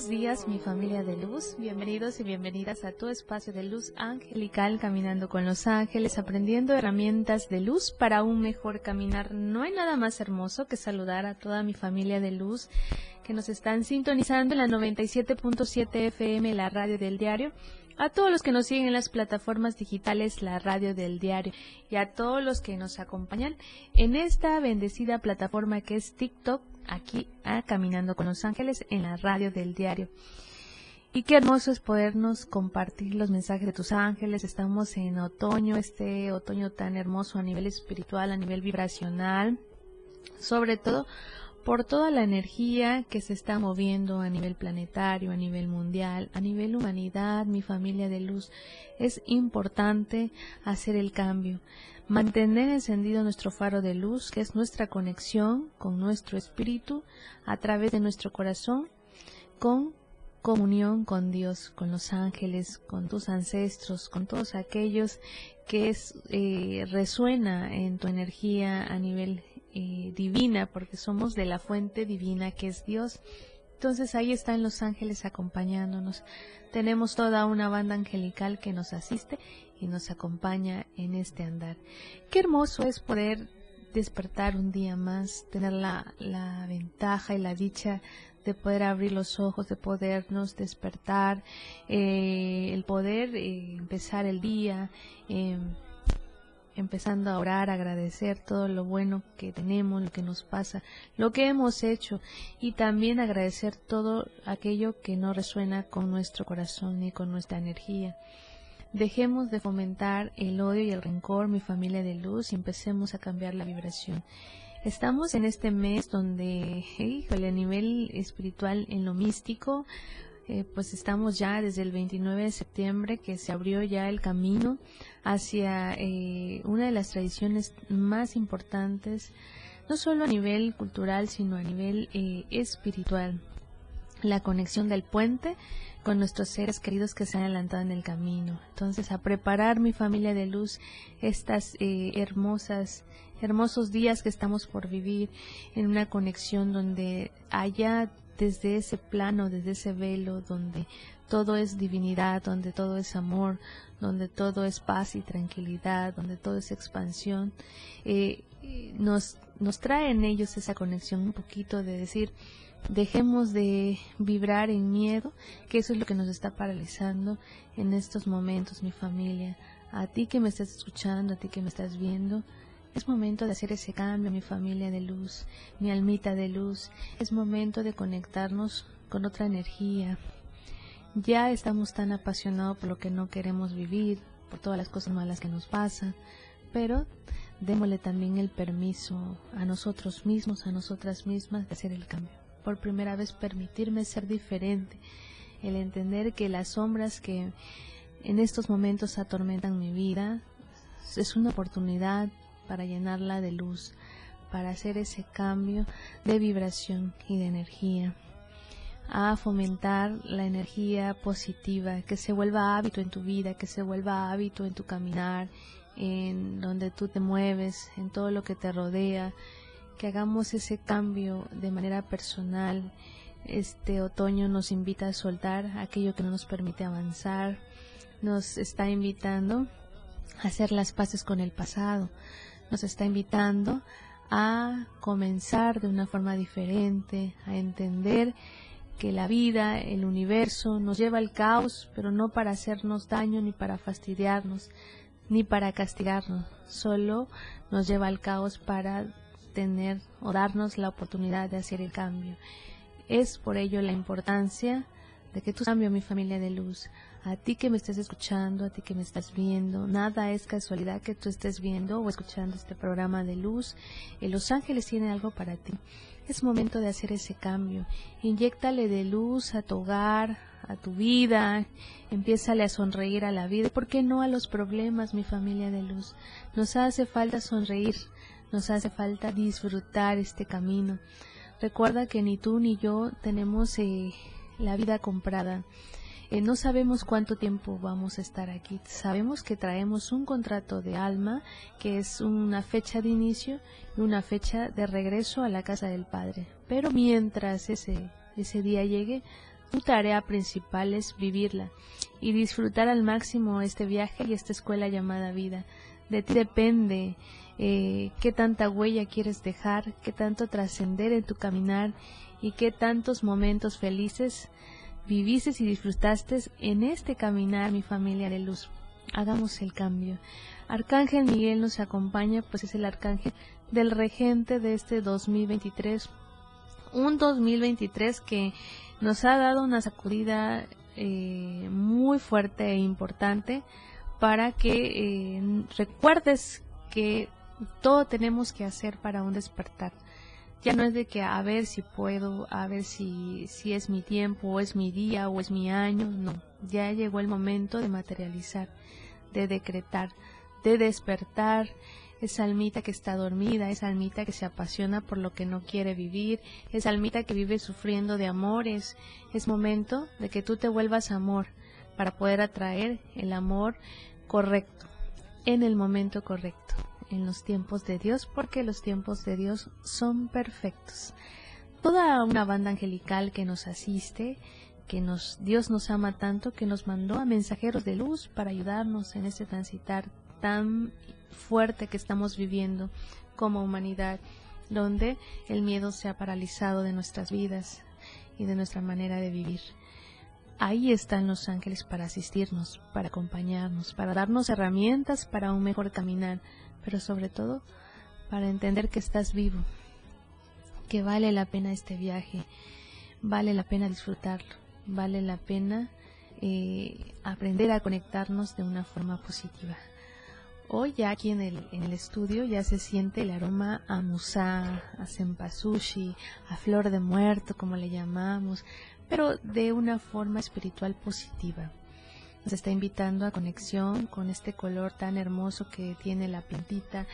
Buenos días, mi familia de luz. Bienvenidos y bienvenidas a tu espacio de luz angelical, caminando con los ángeles, aprendiendo herramientas de luz para un mejor caminar. No hay nada más hermoso que saludar a toda mi familia de luz que nos están sintonizando en la 97.7 FM, la radio del diario a todos los que nos siguen en las plataformas digitales, la radio del diario, y a todos los que nos acompañan en esta bendecida plataforma que es TikTok, aquí a Caminando con los Ángeles, en la radio del diario. Y qué hermoso es podernos compartir los mensajes de tus ángeles. Estamos en otoño, este otoño tan hermoso a nivel espiritual, a nivel vibracional, sobre todo por toda la energía que se está moviendo a nivel planetario, a nivel mundial, a nivel humanidad, mi familia de luz, es importante hacer el cambio, mantener encendido nuestro faro de luz, que es nuestra conexión con nuestro espíritu a través de nuestro corazón, con comunión con Dios, con los ángeles, con tus ancestros, con todos aquellos que es, eh, resuena en tu energía a nivel eh, divina, porque somos de la fuente divina que es Dios. Entonces ahí están los ángeles acompañándonos. Tenemos toda una banda angelical que nos asiste y nos acompaña en este andar. Qué hermoso es poder despertar un día más, tener la, la ventaja y la dicha de poder abrir los ojos, de podernos despertar, eh, el poder eh, empezar el día. Eh, empezando a orar, agradecer todo lo bueno que tenemos, lo que nos pasa, lo que hemos hecho y también agradecer todo aquello que no resuena con nuestro corazón ni con nuestra energía. Dejemos de fomentar el odio y el rencor, mi familia de luz, y empecemos a cambiar la vibración. Estamos en este mes donde, híjole, a nivel espiritual, en lo místico, eh, pues estamos ya desde el 29 de septiembre que se abrió ya el camino hacia eh, una de las tradiciones más importantes, no solo a nivel cultural, sino a nivel eh, espiritual. La conexión del puente con nuestros seres queridos que se han adelantado en el camino. Entonces, a preparar mi familia de luz estas hermosas hermosos días que estamos por vivir en una conexión donde haya desde ese plano, desde ese velo donde todo es divinidad, donde todo es amor, donde todo es paz y tranquilidad, donde todo es expansión, eh, nos, nos trae en ellos esa conexión un poquito de decir, dejemos de vibrar en miedo, que eso es lo que nos está paralizando en estos momentos, mi familia. A ti que me estás escuchando, a ti que me estás viendo, es momento de hacer ese cambio, mi familia de luz, mi almita de luz. Es momento de conectarnos con otra energía. Ya estamos tan apasionados por lo que no queremos vivir, por todas las cosas malas que nos pasan, pero démosle también el permiso a nosotros mismos, a nosotras mismas de hacer el cambio. Por primera vez permitirme ser diferente, el entender que las sombras que en estos momentos atormentan mi vida es una oportunidad para llenarla de luz, para hacer ese cambio de vibración y de energía, a fomentar la energía positiva, que se vuelva hábito en tu vida, que se vuelva hábito en tu caminar, en donde tú te mueves, en todo lo que te rodea, que hagamos ese cambio de manera personal. Este otoño nos invita a soltar aquello que no nos permite avanzar, nos está invitando a hacer las paces con el pasado, nos está invitando a comenzar de una forma diferente, a entender que la vida, el universo nos lleva al caos, pero no para hacernos daño ni para fastidiarnos, ni para castigarnos, solo nos lleva al caos para tener o darnos la oportunidad de hacer el cambio. Es por ello la importancia de que tú cambio mi familia de luz. A ti que me estás escuchando, a ti que me estás viendo, nada es casualidad que tú estés viendo o escuchando este programa de luz. Los Ángeles tiene algo para ti. Es momento de hacer ese cambio. Inyéctale de luz a tu hogar, a tu vida, empiézale a sonreír a la vida. ¿Por qué no a los problemas, mi familia de luz? Nos hace falta sonreír, nos hace falta disfrutar este camino. Recuerda que ni tú ni yo tenemos eh, la vida comprada. Eh, no sabemos cuánto tiempo vamos a estar aquí. Sabemos que traemos un contrato de alma, que es una fecha de inicio y una fecha de regreso a la casa del Padre. Pero mientras ese, ese día llegue, tu tarea principal es vivirla y disfrutar al máximo este viaje y esta escuela llamada vida. De ti depende eh, qué tanta huella quieres dejar, qué tanto trascender en tu caminar y qué tantos momentos felices viviste y disfrutaste en este caminar, mi familia de luz. Hagamos el cambio. Arcángel Miguel nos acompaña, pues es el arcángel del regente de este 2023. Un 2023 que nos ha dado una sacudida eh, muy fuerte e importante para que eh, recuerdes que todo tenemos que hacer para un despertar. Ya no es de que a ver si puedo, a ver si, si es mi tiempo, o es mi día, o es mi año, no. Ya llegó el momento de materializar, de decretar, de despertar, esa almita que está dormida, esa almita que se apasiona por lo que no quiere vivir, esa almita que vive sufriendo de amores. Es momento de que tú te vuelvas amor para poder atraer el amor correcto, en el momento correcto, en los tiempos de Dios, porque los tiempos de Dios son perfectos. Toda una banda angelical que nos asiste, que nos Dios nos ama tanto que nos mandó a mensajeros de luz para ayudarnos en este transitar tan fuerte que estamos viviendo como humanidad, donde el miedo se ha paralizado de nuestras vidas y de nuestra manera de vivir. Ahí están los ángeles para asistirnos, para acompañarnos, para darnos herramientas para un mejor caminar, pero sobre todo para entender que estás vivo, que vale la pena este viaje, vale la pena disfrutarlo, vale la pena eh, aprender a conectarnos de una forma positiva. Hoy ya aquí en el, en el estudio ya se siente el aroma a musa, a senpasushi, a flor de muerto, como le llamamos, pero de una forma espiritual positiva. Nos está invitando a conexión con este color tan hermoso que tiene la plantita,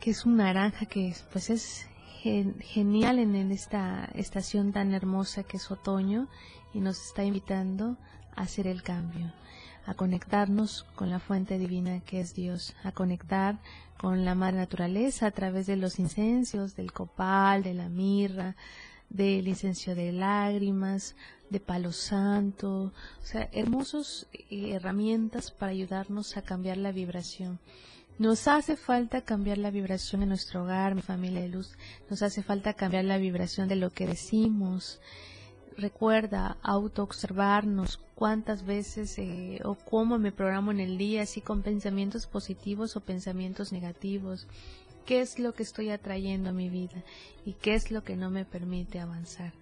que es un naranja que pues es genial en, esta estación tan hermosa que es otoño y nos está invitando a hacer el cambio a conectarnos con la fuente divina que es Dios, a conectar con la madre naturaleza a través de los incensios, del copal, de la mirra, del incenso de lágrimas, de palo santo, o sea, hermosas eh, herramientas para ayudarnos a cambiar la vibración. Nos hace falta cambiar la vibración en nuestro hogar, mi familia de luz. Nos hace falta cambiar la vibración de lo que decimos, recuerda autoobservarnos cuántas veces eh, o cómo me programo en el día, si con pensamientos positivos o pensamientos negativos, qué es lo que estoy atrayendo a mi vida y qué es lo que no me permite avanzar.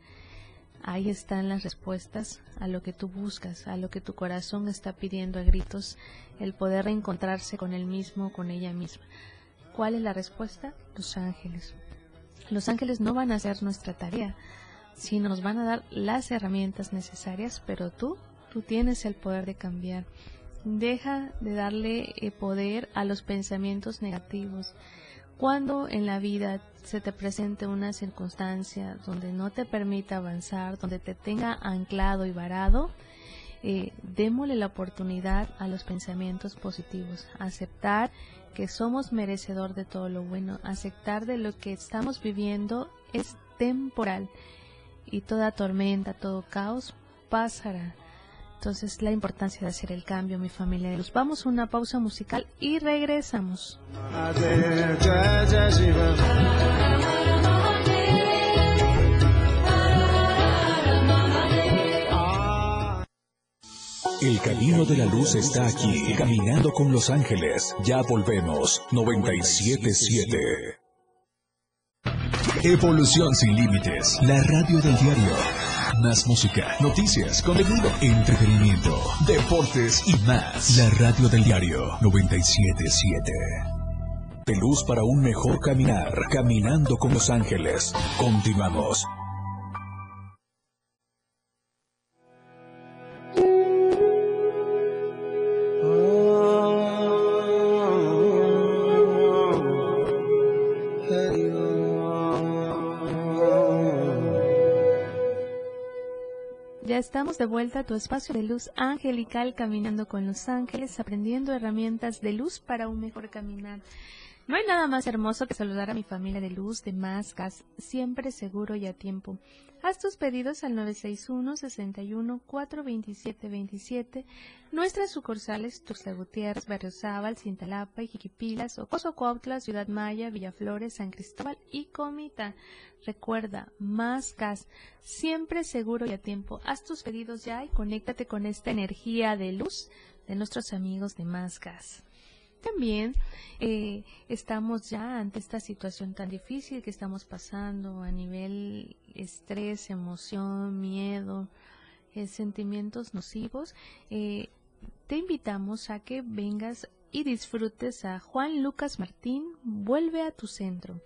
Ahí están las respuestas a lo que tú buscas, a lo que tu corazón está pidiendo a gritos, el poder reencontrarse con él mismo, con ella misma. ¿Cuál es la respuesta? Los ángeles. Los ángeles no van a hacer nuestra tarea, si nos van a dar las herramientas necesarias, pero tú, tú tienes el poder de cambiar. Deja de darle eh, poder a los pensamientos negativos. Cuando en la vida se te presente una circunstancia donde no te permita avanzar, donde te tenga anclado y varado, eh, démosle la oportunidad a los pensamientos positivos, aceptar que somos merecedor de todo lo bueno, aceptar de lo que estamos viviendo es temporal y toda tormenta, todo caos pasará. Entonces la importancia de hacer el cambio, mi familia luz. Vamos a una pausa musical y regresamos. El camino de la luz está aquí, caminando con los ángeles. Ya volvemos. 977. Evolución sin límites. La radio del diario. Más música, noticias, contenido, entretenimiento, deportes y más. La radio del diario 977. De luz para un mejor caminar, caminando con los ángeles. Continuamos. Estamos de vuelta a tu espacio de luz angelical, caminando con los ángeles, aprendiendo herramientas de luz para un mejor caminar. No hay nada más hermoso que saludar a mi familia de luz, de máscaras, siempre seguro y a tiempo. Haz tus pedidos al 961-61-427-27, nuestras sucursales Tuxtla Gutiérrez, Berriozábal, Cintalapa, Jiquipilas, Ocoso Cuautla, Ciudad Maya, Villaflores, San Cristóbal y Comita. Recuerda, más gas, siempre seguro y a tiempo. Haz tus pedidos ya y conéctate con esta energía de luz de nuestros amigos de Más Gas. También eh, estamos ya ante esta situación tan difícil que estamos pasando a nivel estrés, emoción, miedo, eh, sentimientos nocivos. Eh, te invitamos a que vengas y disfrutes a Juan Lucas Martín, Vuelve a tu centro,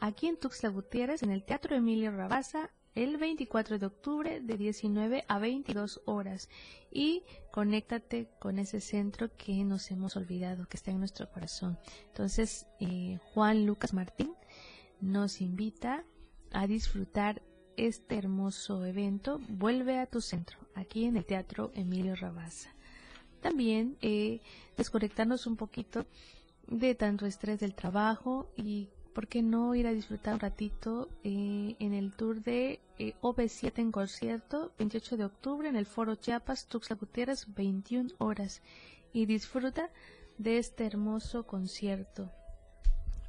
aquí en Tuxtla Gutiérrez, en el Teatro Emilio Rabaza, el 24 de octubre de 19 a 22 horas y conéctate con ese centro que nos hemos olvidado, que está en nuestro corazón. Entonces, eh, Juan Lucas Martín nos invita a disfrutar este hermoso evento. Vuelve a tu centro, aquí en el Teatro Emilio Rabaza. También eh, desconectarnos un poquito de tanto estrés del trabajo y ¿por qué no ir a disfrutar un ratito eh, en el tour de eh, OV7 en concierto, 28 de octubre, en el Foro Chiapas, Tuxtla Gutiérrez, 21 horas? Y disfruta de este hermoso concierto.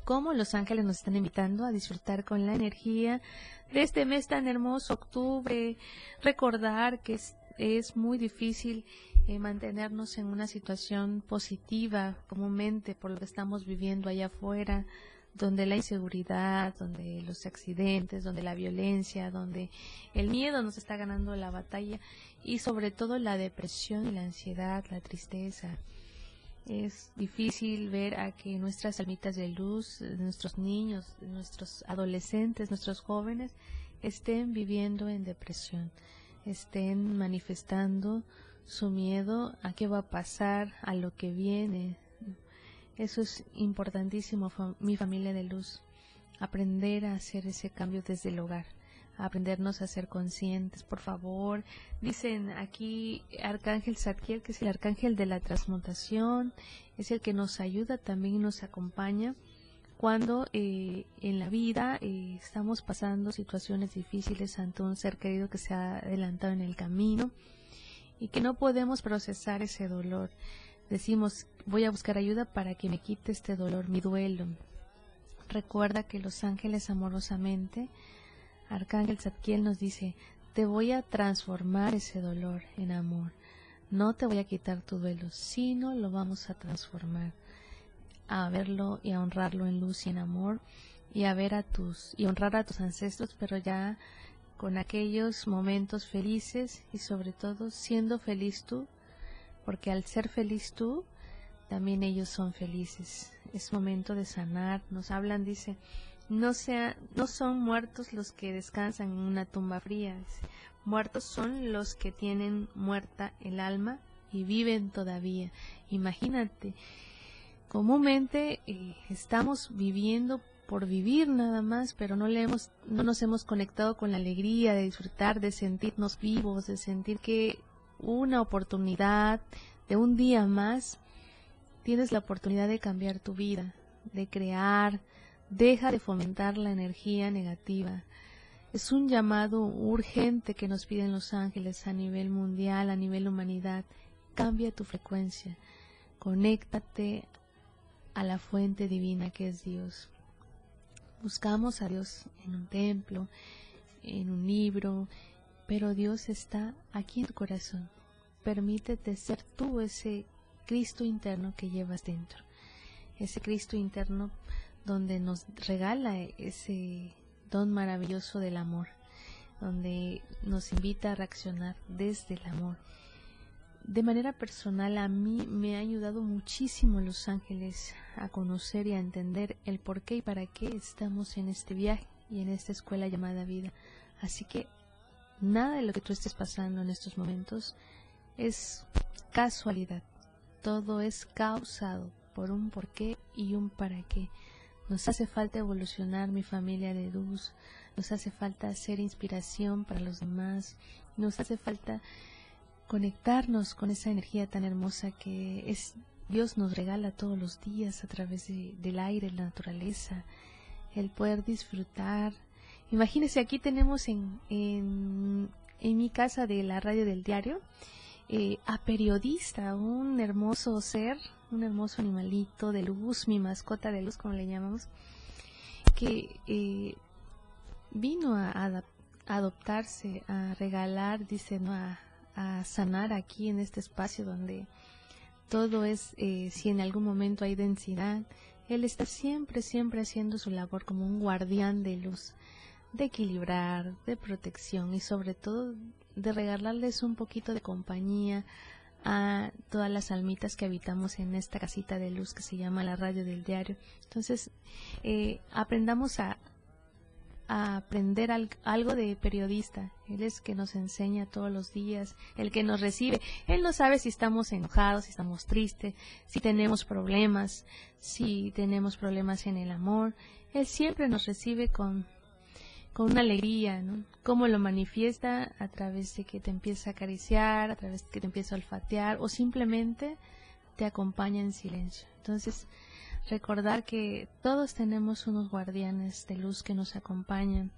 Como Los Ángeles nos están invitando a disfrutar con la energía de este mes tan hermoso, octubre, recordar que es, muy difícil eh, mantenernos en una situación positiva comúnmente por lo que estamos viviendo allá afuera, donde la inseguridad, donde los accidentes, donde la violencia, donde el miedo nos está ganando la batalla y sobre todo la depresión la ansiedad, la tristeza. Es difícil ver a que nuestras almitas de luz, nuestros niños, nuestros adolescentes, nuestros jóvenes estén viviendo en depresión, estén manifestando su miedo a qué va a pasar, a lo que viene, eso es importantísimo, mi familia de luz. Aprender a hacer ese cambio desde el hogar. Aprendernos a ser conscientes, por favor. Dicen aquí Arcángel Zadkiel, que es el arcángel de la transmutación, es el que nos ayuda también y nos acompaña cuando eh, en la vida eh, estamos pasando situaciones difíciles ante un ser querido que se ha adelantado en el camino y que no podemos procesar ese dolor decimos, voy a buscar ayuda para que me quite este dolor, mi duelo. Recuerda que los ángeles amorosamente, Arcángel Zadkiel nos dice, te voy a transformar ese dolor en amor. No te voy a quitar tu duelo, sino lo vamos a transformar a verlo y a honrarlo en luz y en amor y a ver a tus y honrar a tus ancestros, pero ya con aquellos momentos felices y sobre todo siendo feliz tú porque al ser feliz tú, también ellos son felices. Es momento de sanar. Nos hablan, dice, no, sea, no son muertos los que descansan en una tumba fría. Muertos son los que tienen muerta el alma y viven todavía. Imagínate, comúnmente eh, estamos viviendo por vivir nada más, pero no, le hemos, no nos hemos conectado con la alegría de disfrutar, de sentirnos vivos, de sentir que una oportunidad de un día más, tienes la oportunidad de cambiar tu vida, de crear, deja de fomentar la energía negativa. Es un llamado urgente que nos piden los ángeles a nivel mundial, a nivel humanidad. Cambia tu frecuencia, conéctate a la fuente divina que es Dios. Buscamos a Dios en un templo, en un libro, pero Dios está aquí en tu corazón. Permítete ser tú ese Cristo interno que llevas dentro. Ese Cristo interno donde nos regala ese don maravilloso del amor. donde nos invita a reaccionar desde el amor. De manera personal a mí me ha ayudado muchísimo Los Ángeles a conocer y a entender el por qué y para qué estamos en este viaje y en esta escuela llamada vida. Así que nada de lo que tú estés pasando en estos momentos es casualidad. Todo es causado por un por qué y un para qué. Nos hace falta evolucionar mi familia de luz, nos hace falta ser inspiración para los demás, nos hace falta conectarnos con esa energía tan hermosa que es Dios nos regala todos los días a través del aire, la naturaleza, el poder disfrutar. Imagínense, aquí tenemos en, en, en mi casa de la radio del diario eh, a periodista, un hermoso ser, un hermoso animalito de luz, mi mascota de luz, como le llamamos, que eh, vino a, adoptarse, a regalar, dice, ¿no? a, sanar aquí en este espacio donde todo es, eh, si en algún momento hay densidad, él está siempre, siempre haciendo su labor como un guardián de luz, de equilibrar, de protección y sobre todo de regalarles un poquito de compañía a todas las almitas que habitamos en esta casita de luz que se llama la radio del diario. Entonces, eh, aprendamos a, aprender algo de periodista. Él es que nos enseña todos los días, el que nos recibe. Él no sabe si estamos enojados, si estamos tristes, si tenemos problemas, si tenemos problemas en el amor. Él siempre nos recibe con con una alegría, ¿no? Cómo lo manifiesta a través de que te empieza a acariciar, a través de que te empieza a olfatear o simplemente te acompaña en silencio. Entonces, recordar que todos tenemos unos guardianes de luz que nos acompañan.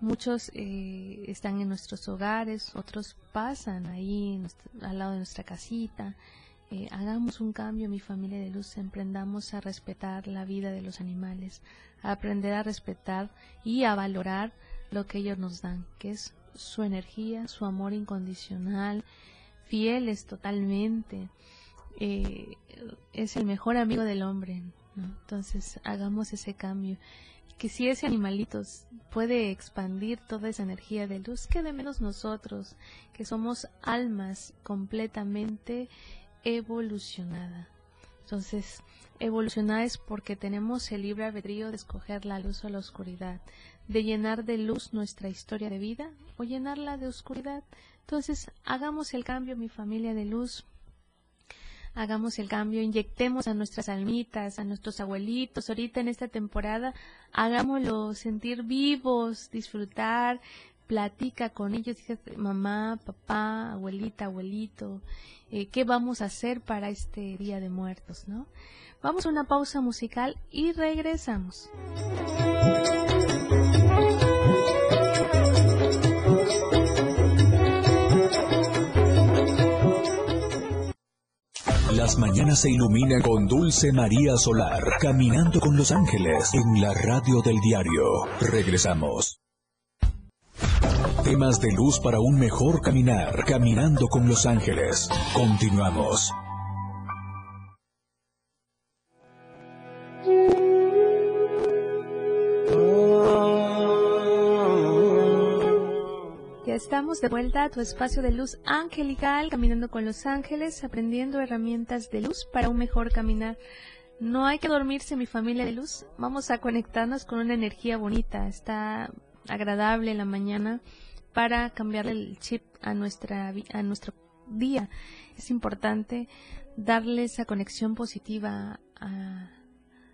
Muchos eh, están en nuestros hogares, otros pasan ahí al lado de nuestra casita. Eh, hagamos un cambio, mi familia de luz, emprendamos a respetar la vida de los animales, aprender a respetar y a valorar lo que ellos nos dan, que es su energía, su amor incondicional, fieles totalmente. Eh, es el mejor amigo del hombre. Entonces, hagamos ese cambio. Que si ese animalito puede expandir toda esa energía de luz, que de menos nosotros, que somos almas completamente evolucionadas. Entonces, evolucionar es porque tenemos el libre albedrío de escoger la luz o la oscuridad, de llenar de luz nuestra historia de vida o llenarla de oscuridad. Entonces, hagamos el cambio, mi familia de luz. Hagamos el cambio, inyectemos a nuestras almitas, a nuestros abuelitos, ahorita en esta temporada, hagámoslo sentir vivos, disfrutar, platica con ellos, mamá, papá, abuelita, abuelito, eh, qué vamos a hacer para este Día de Muertos, ¿no? Vamos a una pausa musical y regresamos. Las mañanas se iluminan con Dulce María Solar, caminando con los ángeles en la radio del diario. Regresamos. Temas de luz para un mejor caminar, caminando con los ángeles. Continuamos. estamos de vuelta a tu espacio de luz angelical, caminando con los ángeles, aprendiendo herramientas de luz para un mejor caminar. No hay que dormirse, mi familia de luz. Vamos a conectarnos con una energía bonita. Está agradable la mañana para cambiarle el chip a nuestra a nuestro día. Es importante darle esa conexión positiva a,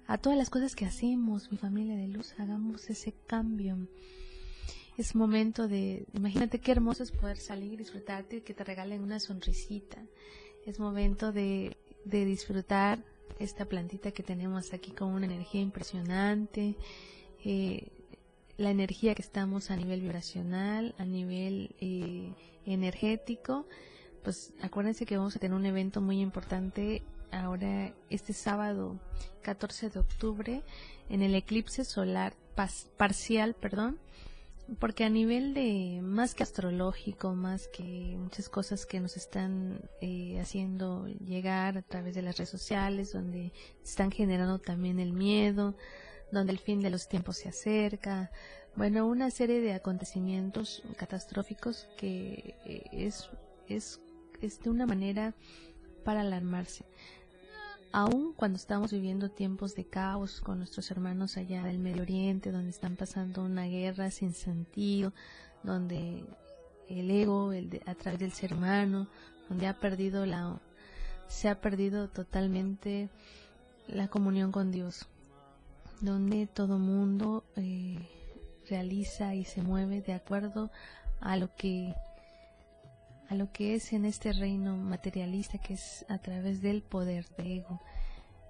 a todas las cosas que hacemos, mi familia de luz. Hagamos ese cambio es momento de, imagínate qué hermoso es poder salir, disfrutarte y que te regalen una sonrisita. Es momento de, de disfrutar esta plantita que tenemos aquí con una energía impresionante, eh, la energía que estamos a nivel vibracional, a nivel eh, energético. Pues acuérdense que vamos a tener un evento muy importante ahora este sábado 14 de octubre en el eclipse solar parcial, perdón, porque a nivel de más que astrológico, más que muchas cosas que nos están eh, haciendo llegar a través de las redes sociales, donde están generando también el miedo, donde el fin de los tiempos se acerca, bueno, una serie de acontecimientos catastróficos que eh, es, es, es de una manera para alarmarse. Aún cuando estamos viviendo tiempos de caos con nuestros hermanos allá del Medio Oriente, donde están pasando una guerra sin sentido, donde el ego, el a través del ser humano, donde ha perdido la, se ha perdido totalmente la comunión con Dios, donde todo mundo eh, realiza y se mueve de acuerdo a lo que a lo que es en este reino materialista que es a través del poder de ego.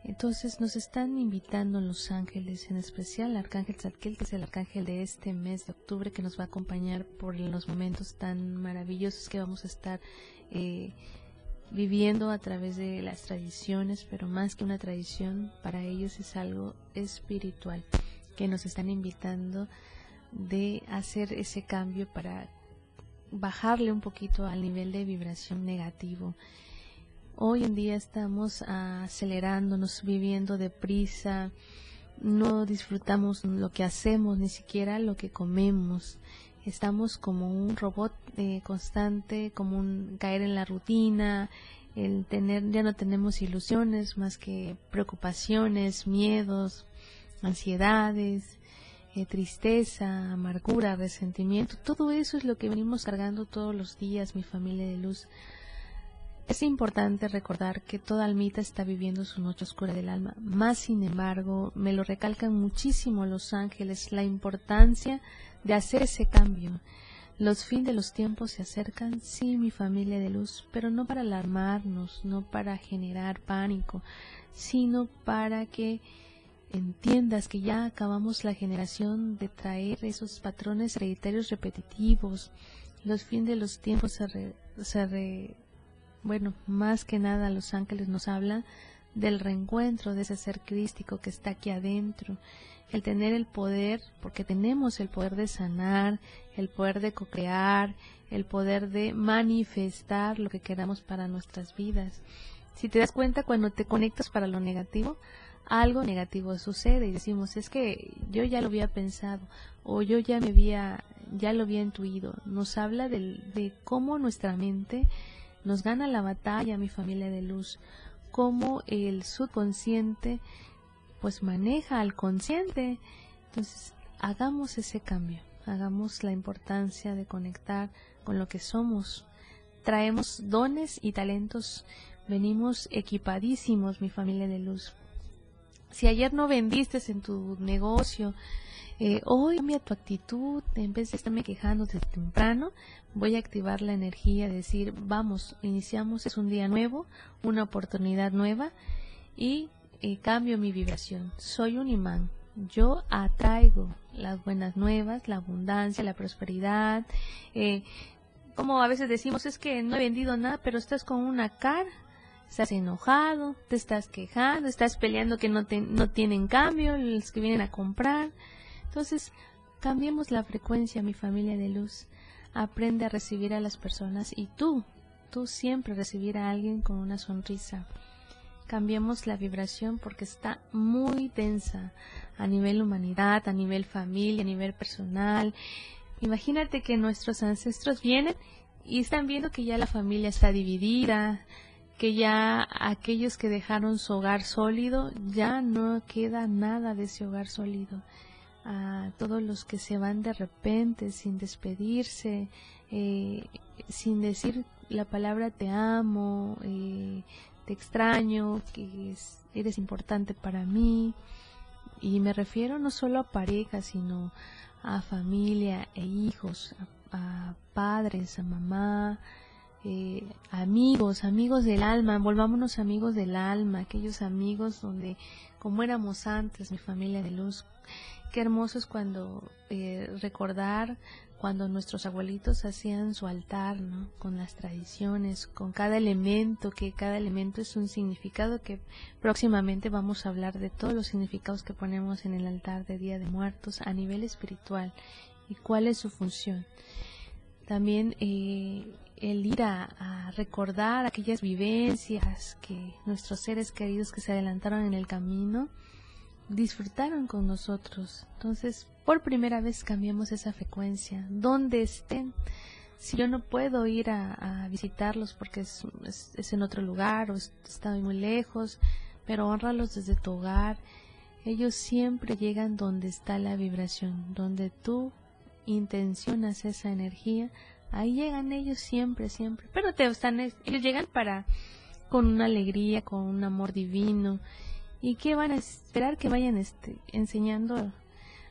Entonces nos están invitando los ángeles, en especial el arcángel Zadkiel, que es el arcángel de este mes de octubre, que nos va a acompañar por los momentos tan maravillosos que vamos a estar eh, viviendo a través de las tradiciones, pero más que una tradición, para ellos es algo espiritual, que nos están invitando de hacer ese cambio para bajarle un poquito al nivel de vibración negativo. Hoy en día estamos acelerándonos, viviendo deprisa, no disfrutamos lo que hacemos, ni siquiera lo que comemos. Estamos como un robot eh, constante, como un caer en la rutina, el tener, ya no tenemos ilusiones más que preocupaciones, miedos, ansiedades, eh, tristeza, amargura, resentimiento, todo eso es lo que venimos cargando todos los días, mi familia de luz. Es importante recordar que toda almita está viviendo su noche oscura del alma. Más sin embargo, me lo recalcan muchísimo los ángeles, la importancia de hacer ese cambio. Los fines de los tiempos se acercan, sí, mi familia de luz, pero no para alarmarnos, no para generar pánico, sino para que entiendas que ya acabamos la generación de traer esos patrones hereditarios repetitivos. Los fines de los tiempos se, bueno, más que nada los ángeles nos hablan del reencuentro de ese ser crístico que está aquí adentro, el tener el poder, porque tenemos el poder de sanar, el poder de co-crear, el poder de manifestar lo que queramos para nuestras vidas. Si te das cuenta cuando te conectas para lo negativo, algo negativo sucede y decimos, es que yo ya lo había pensado o yo ya me había, ya lo había intuido. Nos habla de cómo nuestra mente nos gana la batalla, mi familia de luz, cómo el subconsciente pues maneja al consciente. Entonces, hagamos ese cambio, hagamos la importancia de conectar con lo que somos. Traemos dones y talentos, venimos equipadísimos, mi familia de luz, si ayer no vendiste en tu negocio, eh, hoy cambia tu actitud, en vez de estarme quejando desde temprano, voy a activar la energía, decir, vamos, iniciamos, es un día nuevo, una oportunidad nueva y eh, cambio mi vibración. Soy un imán, yo atraigo las buenas nuevas, la abundancia, la prosperidad. Eh, como a veces decimos, es que no he vendido nada, pero estás con una cara estás enojado, te estás quejando, estás peleando que no, te, no tienen cambio los que vienen a comprar. Entonces, cambiemos la frecuencia, mi familia de luz. Aprende a recibir a las personas y tú, tú siempre recibir a alguien con una sonrisa. Cambiemos la vibración porque está muy densa a nivel humanidad, a nivel familia, a nivel personal. Imagínate que nuestros ancestros vienen y están viendo que ya la familia está dividida, que ya aquellos que dejaron su hogar sólido, ya no queda nada de ese hogar sólido. A todos los que se van de repente, sin despedirse, eh, sin decir la palabra te amo, eh, te extraño, que eres importante para mí. Y me refiero no solo a parejas, sino a familia e hijos, a padres, a mamá, eh, amigos, amigos del alma, volvámonos amigos del alma, aquellos amigos donde, como éramos antes, mi familia de luz, qué hermoso es cuando eh, recordar cuando nuestros abuelitos hacían su altar, ¿no? Con las tradiciones, con cada elemento, que cada elemento es un significado que próximamente vamos a hablar de todos los significados que ponemos en el altar de Día de Muertos a nivel espiritual y cuál es su función. También eh, el ir a, recordar aquellas vivencias que nuestros seres queridos que se adelantaron en el camino disfrutaron con nosotros. Entonces, por primera vez cambiemos esa frecuencia, donde estén. Si yo no puedo ir a, visitarlos porque es, es, en otro lugar o está muy lejos, pero honralos desde tu hogar. Ellos siempre llegan donde está la vibración, donde tú intencionas esa energía, ahí llegan ellos siempre, siempre. Pero te están, ellos llegan para con una alegría, con un amor divino. ¿Y qué van a esperar que vayan este, enseñando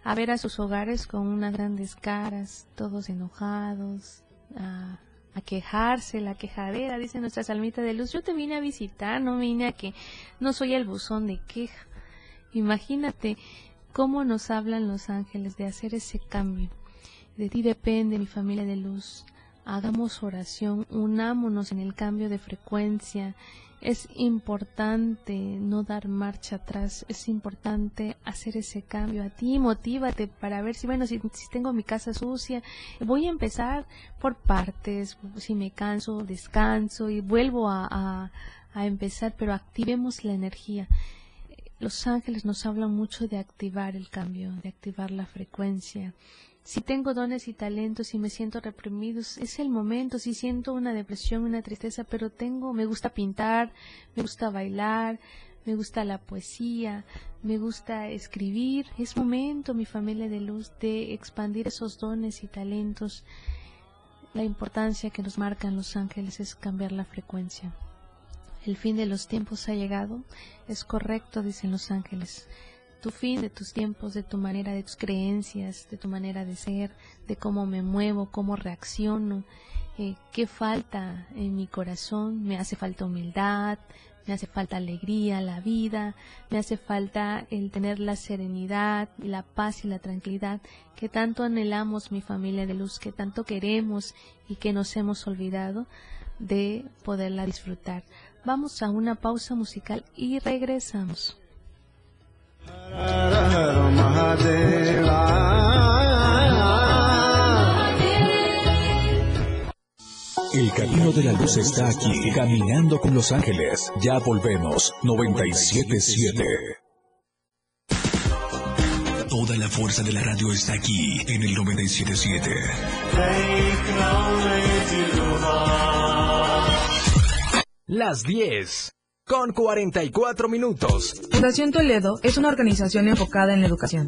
a ver a sus hogares con unas grandes caras, todos enojados, a, quejarse, la quejadera, dice nuestra salmita de luz, yo te vine a visitar, no vine a que no soy el buzón de queja. Imagínate cómo nos hablan los ángeles de hacer ese cambio. De ti depende mi familia de luz. Hagamos oración, unámonos en el cambio de frecuencia es importante no dar marcha atrás, es importante hacer ese cambio a ti, motívate para ver si, bueno, si, tengo mi casa sucia, voy a empezar por partes, si me canso, descanso y vuelvo a, a empezar, pero activemos la energía. Los ángeles nos hablan mucho de activar el cambio, de activar la frecuencia, si tengo dones y talentos y me siento reprimido, es el momento, si siento una depresión, una tristeza, pero tengo, me gusta pintar, me gusta bailar, me gusta la poesía, me gusta escribir, es momento, mi familia de luz, de expandir esos dones y talentos. La importancia que nos marcan los ángeles es cambiar la frecuencia. El fin de los tiempos ha llegado, es correcto, dicen los ángeles tu fin de tus tiempos, de tu manera, de tus creencias, de tu manera de ser, de cómo me muevo, cómo reacciono, eh, qué falta en mi corazón, me hace falta humildad, me hace falta alegría, la vida, me hace falta el tener la serenidad, la paz y la tranquilidad que tanto anhelamos mi familia de luz, que tanto queremos y que nos hemos olvidado de poderla disfrutar. Vamos a una pausa musical y regresamos. El camino de la luz está aquí, caminando con los ángeles. Ya volvemos, 977. Toda la fuerza de la radio está aquí, en el 977. Las 10 con 44 minutos. Fundación Toledo es una organización enfocada en la educación.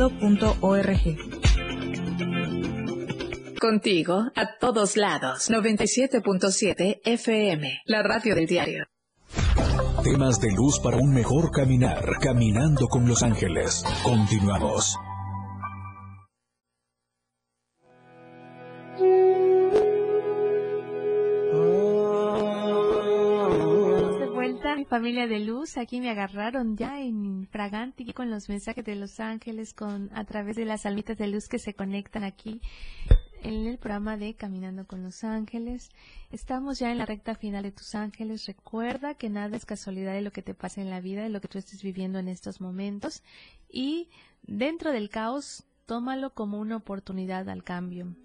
Contigo a todos lados. 97.7 FM, la radio del diario. Temas de luz para un mejor caminar. Caminando con los ángeles. Continuamos. Mi familia de luz, aquí me agarraron ya en Fraganti con los mensajes de los ángeles, con a través de las almitas de luz que se conectan aquí en el programa de Caminando con los Ángeles. Estamos ya en la recta final de tus ángeles. Recuerda que nada es casualidad de lo que te pasa en la vida, de lo que tú estés viviendo en estos momentos. Y dentro del caos, tómalo como una oportunidad al cambio.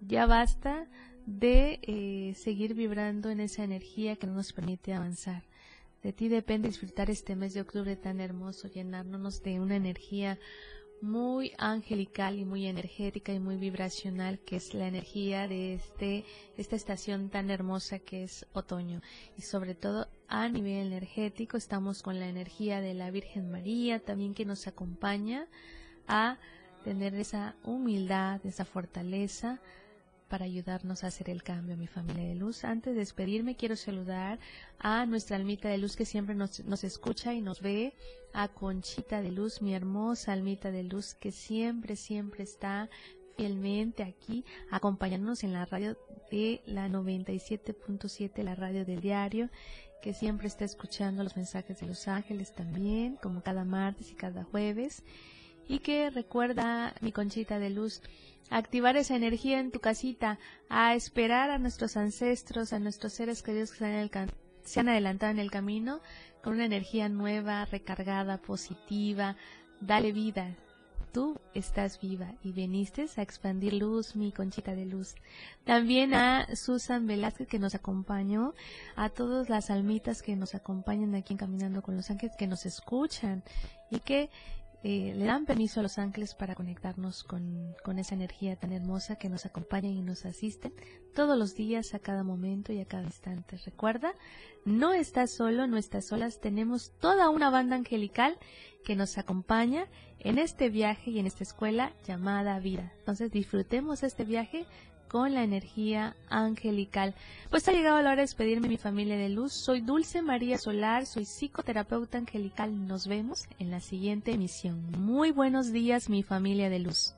Ya basta de eh, seguir vibrando en esa energía que no nos permite avanzar. De ti depende disfrutar este mes de octubre tan hermoso, llenarnos de una energía muy angelical y muy energética y muy vibracional que es la energía de este esta estación tan hermosa que es otoño. Y sobre todo a nivel energético estamos con la energía de la Virgen María también que nos acompaña a tener esa humildad, esa fortaleza para ayudarnos a hacer el cambio, mi familia de luz. Antes de despedirme, quiero saludar a nuestra almita de luz que siempre nos, nos escucha y nos ve, a Conchita de Luz, mi hermosa almita de luz que siempre, siempre está fielmente aquí acompañándonos en la radio de la 97.7, la radio del diario, que siempre está escuchando los mensajes de los ángeles también, como cada martes y cada jueves. Y que recuerda mi conchita de luz activar esa energía en tu casita, a esperar a nuestros ancestros, a nuestros seres queridos que se han, se han adelantado en el camino con una energía nueva, recargada, positiva. Dale vida, tú estás viva y viniste a expandir luz, mi conchita de luz. También a Susan Velázquez que nos acompañó, a todas las almitas que nos acompañan aquí en Caminando con los Ángeles, que nos escuchan y que eh, le dan permiso a los ángeles para conectarnos con, con, esa energía tan hermosa que nos acompaña y nos asiste todos los días, a cada momento y a cada instante. Recuerda, no estás solo, no estás solas, tenemos toda una banda angelical que nos acompaña en este viaje y en esta escuela llamada vida. Entonces disfrutemos este viaje con la energía angelical. Pues ha llegado la hora de despedirme mi familia de luz. Soy Dulce María Solar, soy psicoterapeuta angelical. Nos vemos en la siguiente emisión. Muy buenos días mi familia de luz.